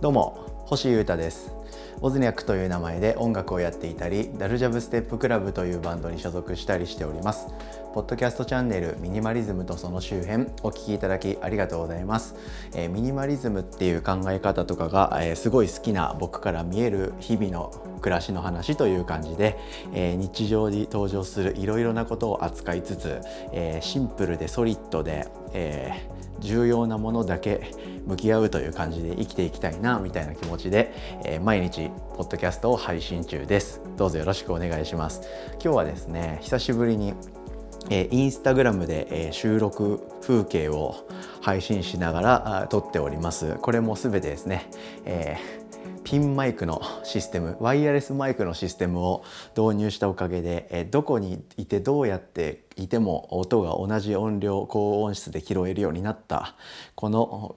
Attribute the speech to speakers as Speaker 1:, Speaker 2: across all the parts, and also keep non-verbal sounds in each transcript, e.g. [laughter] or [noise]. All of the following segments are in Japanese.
Speaker 1: どうも。星優太です。オズニャックという名前で音楽をやっていたりダルジャブステップクラブというバンドに所属したりしております。ポッドキャストチャンネルミニマリズムとその周辺お聞きいただきありがとうございます、えー、ミニマリズムっていう考え方とかが、えー、すごい好きな僕から見える日々の暮らしの話という感じで、えー、日常に登場するいろいろなことを扱いつつ、えシンプルでソリッドで、え重要なものだけ向き合うという感じで生きていきたいなみたいな気持ちで、え毎日ポッドキャストを配信中です。どうぞよろしくお願いします。今日はですね久しぶりにえー、インスタグラムで、えー、収録風景を配信しながら撮っております。これも全てですね、えー、ピンマイクのシステムワイヤレスマイクのシステムを導入したおかげで、え、どこにいてどうやっていても音が同じ音量高音質で拾えるようになったこの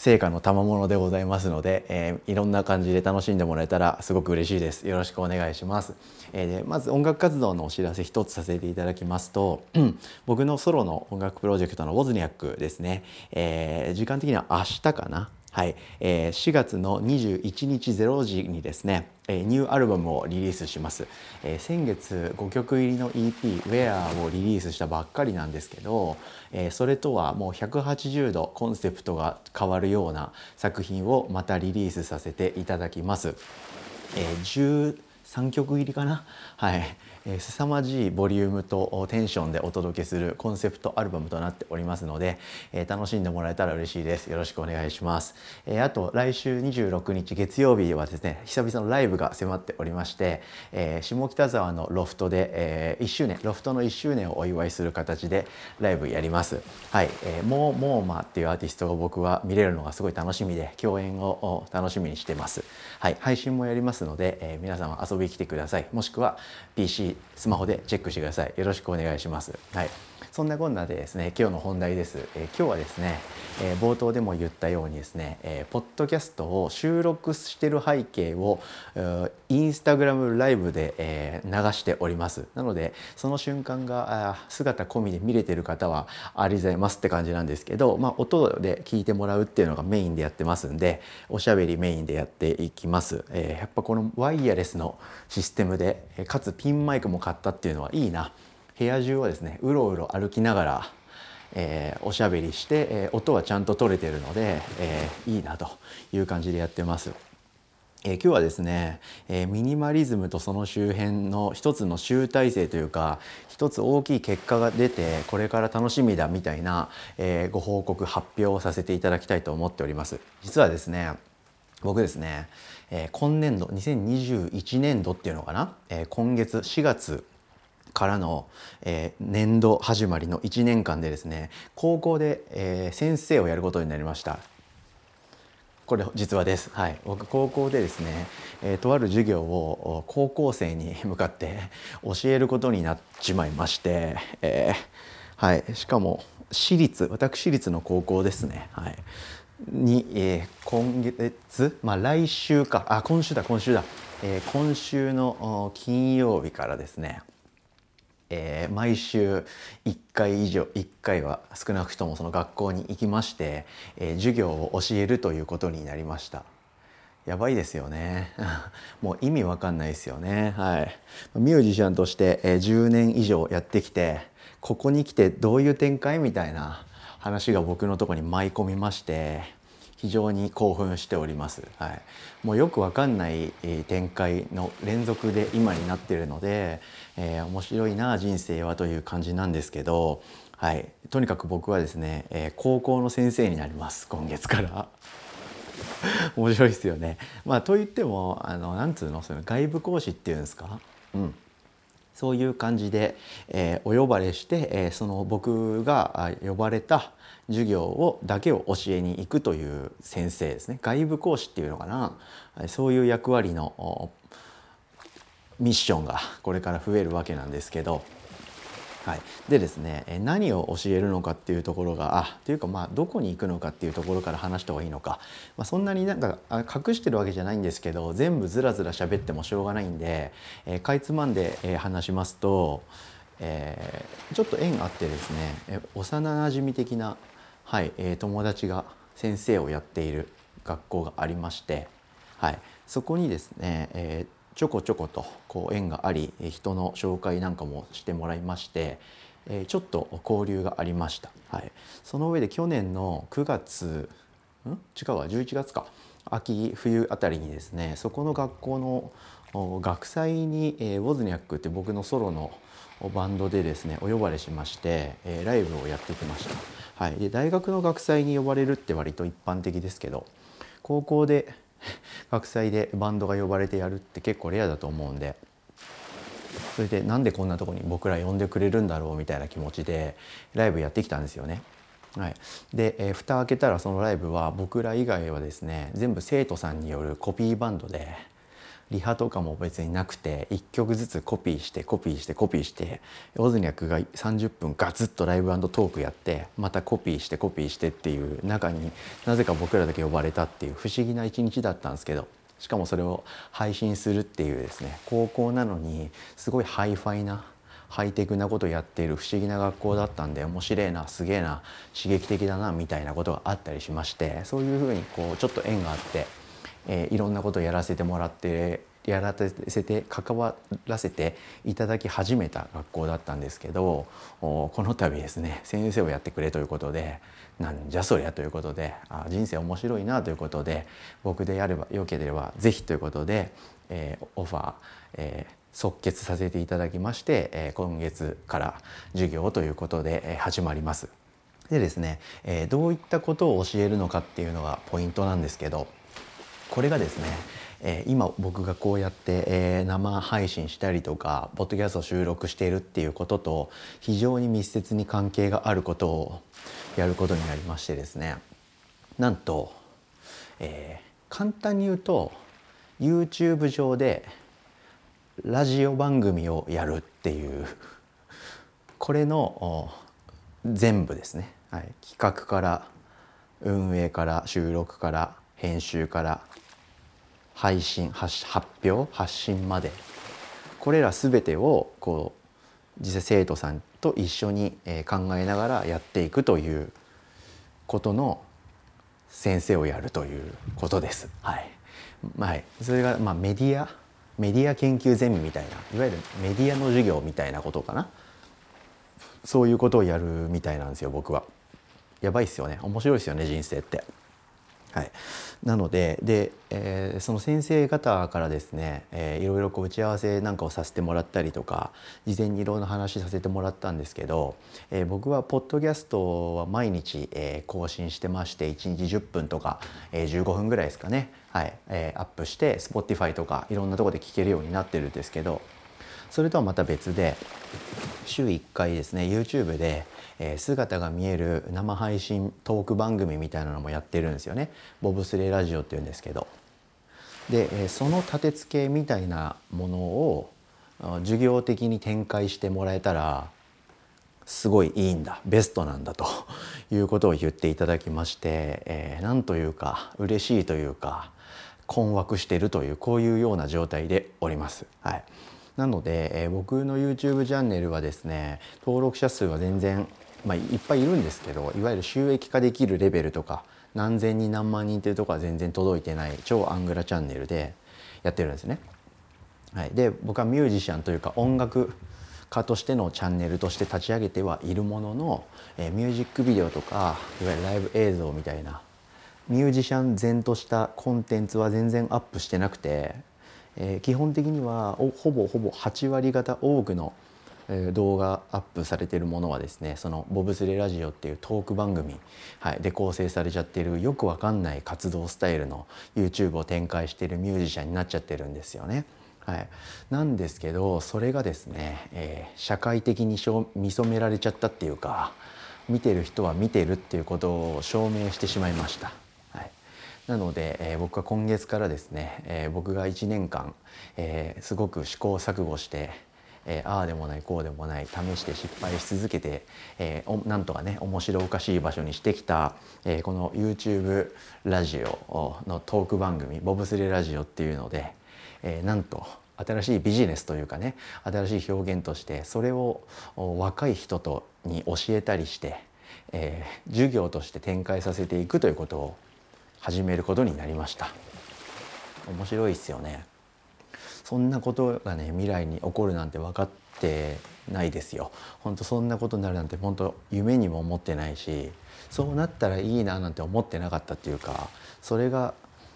Speaker 1: 成果の賜物でございますので、えー、いろんな感じで楽しんでもらえたらすごく嬉しいです。よろしくお願いします。えー、でまず音楽活動のお知らせ一つさせていただきますと、[clears throat] 僕のソロの音楽プロジェクトのウォズニャックですね、えー、時間的には明日かな？はい、えー、4月の21日0時にですね、えー、ニューアルバムをリリースします、えー、先月5曲入りの EP「Where」をリリースしたばっかりなんですけど、えー、それとはもう180度コンセプトが変わるような作品をまたリリースさせていただきます、えー、13曲入りかな？はい。えー、凄まじいボリュームとテンションでお届けするコンセプトアルバムとなっておりますので、え、楽しんでもらえたら嬉しいです。よろしくお願いします、え、あと来週26日月曜日はですね久々のライブが迫っておりまして、え下北沢のロフトで、え1周年ロフトの1周年をお祝いする形でライブやります。はい、えー、モーモーマっていうアーティストが僕は見れるのがすごい楽しみで共演を楽しみにしてます。はい。配信もやりますので、え皆さん遊びに来てください。もしくは PC スマホでチェックしてください。よろしくお願いします。はい。そんなこんなでですね今日の本題です、え、今日はですね、え、冒頭でも言ったようにですね、えー、ポッドキャストを収録してる背景をインスタグラムライブで、え流しております。なのでその瞬間が姿込みで見れてる方はありざいますって感じなんですけど、まあ、音で聞いてもらうっていうのがメインでやってますんでおしゃべりメインでやっていきます、えやっぱこのワイヤレスのシステムでかつピンマイクも買ったっていうのはいいな。部屋中をですねうろうろ歩きながら、えー、おしゃべりして、えー、音はちゃんと取れてるので、えー、いいなという感じでやってます。えー、今日はですね、えー、ミニマリズムとその周辺の一つの集大成というか一つ大きい結果が出てこれから楽しみだみたいな、えー、ご報告発表をさせていただきたいと思っております実はですね僕ですね、え、今年度2021年度っていうのかな、え、今月4月からの、えー、年度始まりの1年間でですね高校で、えー、先生をやることになりました。これ実話です、はい、僕高校でですね、えー、とある授業を高校生に向かって教えることになっちまいまして、えー、はい、しかも私立私立の高校ですね、はい、に、えー、今月、まあ、来週か。あ今週だ今週だ、えー、今週の金曜日からですね。えー、毎週1回以上1回は少なくともその学校に行きまして、えー、授業を教えるということになりました。やばいですよね。[laughs] もう意味わかんないですよね。はい。ミュージシャンとして、えー、10年以上やってきてここに来てどういう展開みたいな話が僕のとこに舞い込みまして非常に興奮しております。はい、もうよくわかんない展開の連続で今になっているので、えー、面白いな人生はという感じなんですけど、はい、とにかく僕はですね、えー、高校の先生になります今月から。[laughs] 面白いですよね。まあと言ってもあのなんつうのその外部講師っていうんですか？うん。そういう感じで、えー、お呼ばれして、えー、その僕が呼ばれた授業をだけを教えに行くという先生ですね。外部講師っていうのかな。そういう役割のミッションがこれから増えるわけなんですけど、はい、でですね何を教えるのかっていうところがあというかまあどこに行くのかっていうところから話した方がいいのか、まあ、そんなになんか隠してるわけじゃないんですけど全部ずらずら喋ってもしょうがないんで、えー、かいつまんで、え、話しますと、えー、ちょっと縁あってですね、え幼なじみ的なはい、えー、友達が先生をやっている学校がありまして、はい、そこにですね、えー、ちょこちょことこう縁があり人の紹介なんかもしてもらいまして、ちょっと交流がありました。はい、その上で去年の9月ん？違うわ。11月か。秋冬あたりにですねそこの学校の学祭に、ウォズニャックって僕のソロのバンドでですねお呼ばれしまして、ライブをやってきました。はい、で大学の学祭に呼ばれるって割と一般的ですけど高校で [laughs] 学祭でバンドが呼ばれてやるって結構レアだと思うんで。それでなんでこんなとこに僕ら呼んでくれるんだろうみたいな気持ちでライブやってきたんですよね。はい、で、えー、蓋開けたらそのライブは僕ら以外はですね全部生徒さんによるコピーバンドで。リハとかも別になくて1曲ずつコピーしてコピーしてコピーしてオズニャクが30分ガツッとライブトークやってまたコピーしてコピーしてっていう中になぜか僕らだけ呼ばれたっていう不思議な一日だったんですけどしかもそれを配信するっていうですね高校なのにすごいハイファイなハイテクなことやっている不思議な学校だったんで面白いなすげえな刺激的だなみたいなことがあったりしましてそういうふうにこうちょっと縁があって、えー、いろんなことをやらせてもらってやらせて関わらせていただき始めた学校だったんですけどこの度ですね先生をやってくれということでなんじゃそりゃということであ人生面白いなということで僕でやればよければ是非ということで、えー、オファー、えー即決させていただきまして、え今月から授業ということで、え始まります。でですね、えどういったことを教えるのかっていうのがポイントなんですけどこれがですね、え今僕がこうやって、え生配信したりとかポッドキャストを収録しているっていうことと非常に密接に関係があることをやることになりましてですね。なんと、えー、簡単に言うと YouTube 上でラジオ番組をやるっていうこれの全部ですね、はい、企画から運営から収録から編集から配信発表発信までこれら全てをこう実際生徒さんと一緒に考えながらやっていくということの先生をやるということです。はい、はい、それがまメディア？メディア研究ゼミみたいないわゆるメディアの授業みたいなことかな？そういうことをやるみたいなんですよ僕は。やばいっすよね面白いですよね人生って。はい、なのでで、えー、その先生方からですね、えー、いろいろこう打ち合わせなんかをさせてもらったりとか事前にいろんな話させてもらったんですけど、えー、僕はポッドキャストは毎日、えー、更新してまして1日10分とか、えー、15分ぐらいですかね、はい。えー、アップして Spotify とかいろんなとこで聞けるようになってるんですけどそれとはまた別で週1回ですね YouTube で、えー、姿が見える生配信トーク番組みたいなのもやってるんですよね。ボブスレーラジオっていうんですけど。で、えー、その立て付けみたいなものを授業的に展開してもらえたらすごいいいんだ。ベストなんだと [laughs] いうことを言っていただきまして、えー、なんというか嬉しいというか困惑しているというこういうような状態でおります。はい。なので、えー、僕の YouTube チャンネルはですね登録者数は全然、まあ、いっぱいいるんですけどいわゆる収益化できるレベルとか何千人何万人っていうとこは全然届いてない超アングラチャンネルでやってるんですね。はい、で僕はミュージシャンというか音楽家としてのチャンネルとして立ち上げてはいるものの、えー、ミュージックビデオとかいわゆるライブ映像みたいなミュージシャン前としたコンテンツは全然アップしてなくてえー、基本的にはほぼほぼ8割方多くの動画アップされてるものはですねそのボブスレラジオっていうトーク番組、はい、で構成されちゃってるよくわかんない活動スタイルの YouTube を展開してるミュージシャンになっちゃってるんですよね。はい、なんですけどそれがですね、えー、社会的に見初められちゃったっていうか見てる人は見てるっていうことを証明してしまいました。なので、えー、僕は今月からですね、えー、僕が1年間、えー、すごく試行錯誤して、えああでもないこうでもない試して失敗し続けて、えー、なんとかね面白おかしい場所にしてきた、えこの YouTube ラジオのトーク番組「ボブスレラジオ」っていうので、えなんと新しいビジネスというかね新しい表現としてそれを若い人とに教えたりして、え授業として展開させていくということを始めることになりました。面白いですよね。そんなことがね未来に起こるなんて分かってないですよ本当そんなことになるなんて本当夢にも思ってないしそうなったらいいななんて思ってなかったっていうかそれが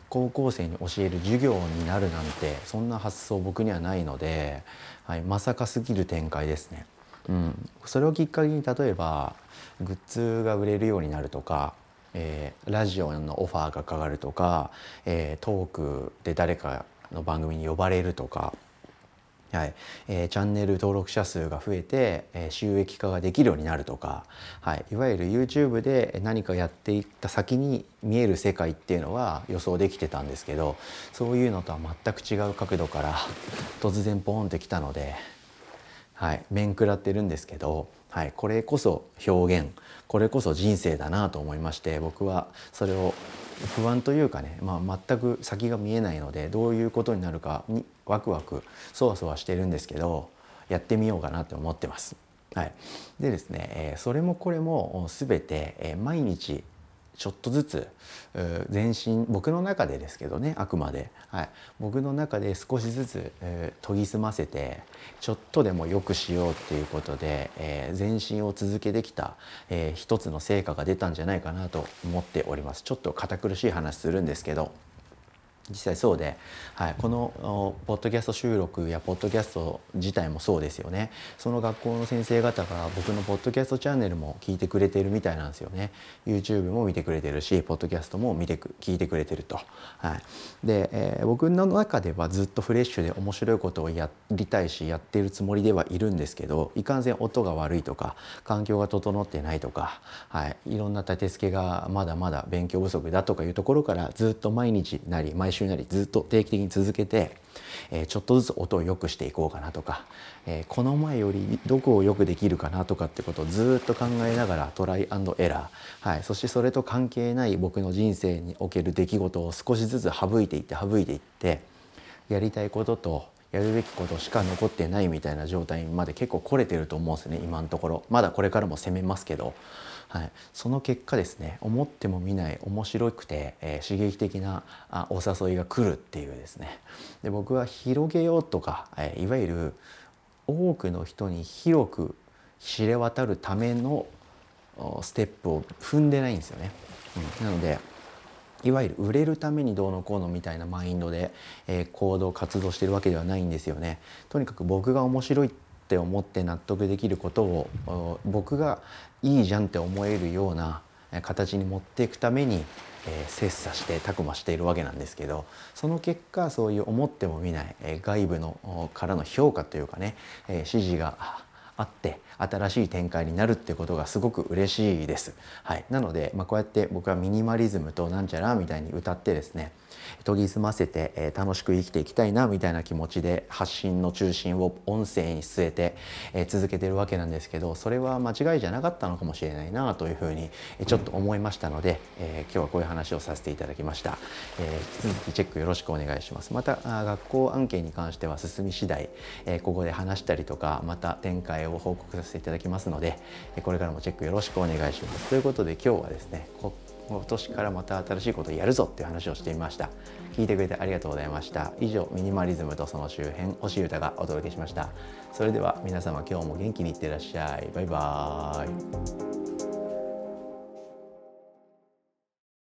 Speaker 1: 高校生に教える授業になるなんてそんな発想僕にはないので、はい、まさかすぎる展開ですね。うん、それをきっかけに例えばグッズが売れるようになるとか、えー、ラジオのオファーがかかるとか、えー、トークで誰かの番組に呼ばれるとかはい。えー、チャンネル登録者数が増えて、えー、収益化ができるようになるとか、はい、いわゆる YouTube で何かやっていった先に見える世界っていうのは予想できてたんですけどそういうのとは全く違う角度から [laughs] 突然ポンってきたので、はい、面食らってるんですけど、はい、これこそ表現これこそ人生だなと思いまして僕はそれを不安というかね、まあ、全く先が見えないのでどういうことになるかにワクワクそわそわしてるんですけどやってみようかなって思ってます。はい、でですね、えそれもこれも全て、え毎日ちょっとずつ全身僕の中でですけどねあくまで、はい、僕の中で少しずつ、えー、研ぎ澄ませてちょっとでも良くしようっていうことで、えー、前進を続けてきた、えー、一つの成果が出たんじゃないかなと思っております。ちょっと堅苦しい話するんですけど。実際そうで、はい、このポッドキャスト収録やポッドキャスト自体もそうですよね。その学校の先生方が僕のポッドキャストチャンネルも聞いてくれてるみたいなんですよね。YouTube も見てくれてるしポッドキャストも見てく聞いてくれてると、はい、で、えー、僕の中ではずっとフレッシュで面白いことをやりたいしやってるつもりではいるんですけどいかんせん音が悪いとか環境が整ってないとか、はい、いろんな立て付けがまだまだ勉強不足だとかいうところからずっと毎日なり毎週なりずっと定期的に続けて、え、ちょっとずつ音を良くしていこうかなとか、え、この前よりどこを良くできるかなとかってことをずっと考えながらトライアンドエラー、はい、そしてそれと関係ない僕の人生における出来事を少しずつ省いていって省いていってやりたいこととやるべきことしか残ってないみたいな状態まで結構来れてると思うんですね今のところ。まだこれからも攻めますけど。はい、その結果ですね思っても見ない面白くて、えー、刺激的なあお誘いが来るっていうですねで僕は広げようとか、えー、いわゆる多くの人に広く知れ渡るためのステップを踏んでないんですよね。うん、なのでいわゆる売れるためにどうのこうのみたいなマインドで、えー、行動活動してるわけではないんですよね。とにかく僕が面白いっって思って納得できることを僕がいいじゃんって思えるような形に持っていくために、えー、切磋してたくましているわけなんですけどその結果そういう思ってもみない、え、外部のからの評価というかね、えー、指示があって新しい展開になるってことがすごく嬉しいです。はい、なので、まあ、こうやって僕はミニマリズムとなんちゃらみたいに歌ってですね研ぎ澄ませて、えー、楽しく生きていきたいなみたいな気持ちで発信の中心を音声に据えて、えー、続けてるわけなんですけどそれは間違いじゃなかったのかもしれないなというふうにちょっと思いましたので、えー、今日はこういう話をさせていただきました、えー、続きチェックよろしくお願いします。また学校案件に関しては進み次第、えー、ここで話したりとかまた展開を報告させていただきますのでこれからもチェックよろしくお願いします。ということで今日はですね今年からまた新しいことをやるぞっていう話をしてみました。聞いてくれてありがとうございました。以上ミニマリズムとその周辺星歌がお届けしました。それでは皆様今日も元気にいってらっしゃい。バイバーイ。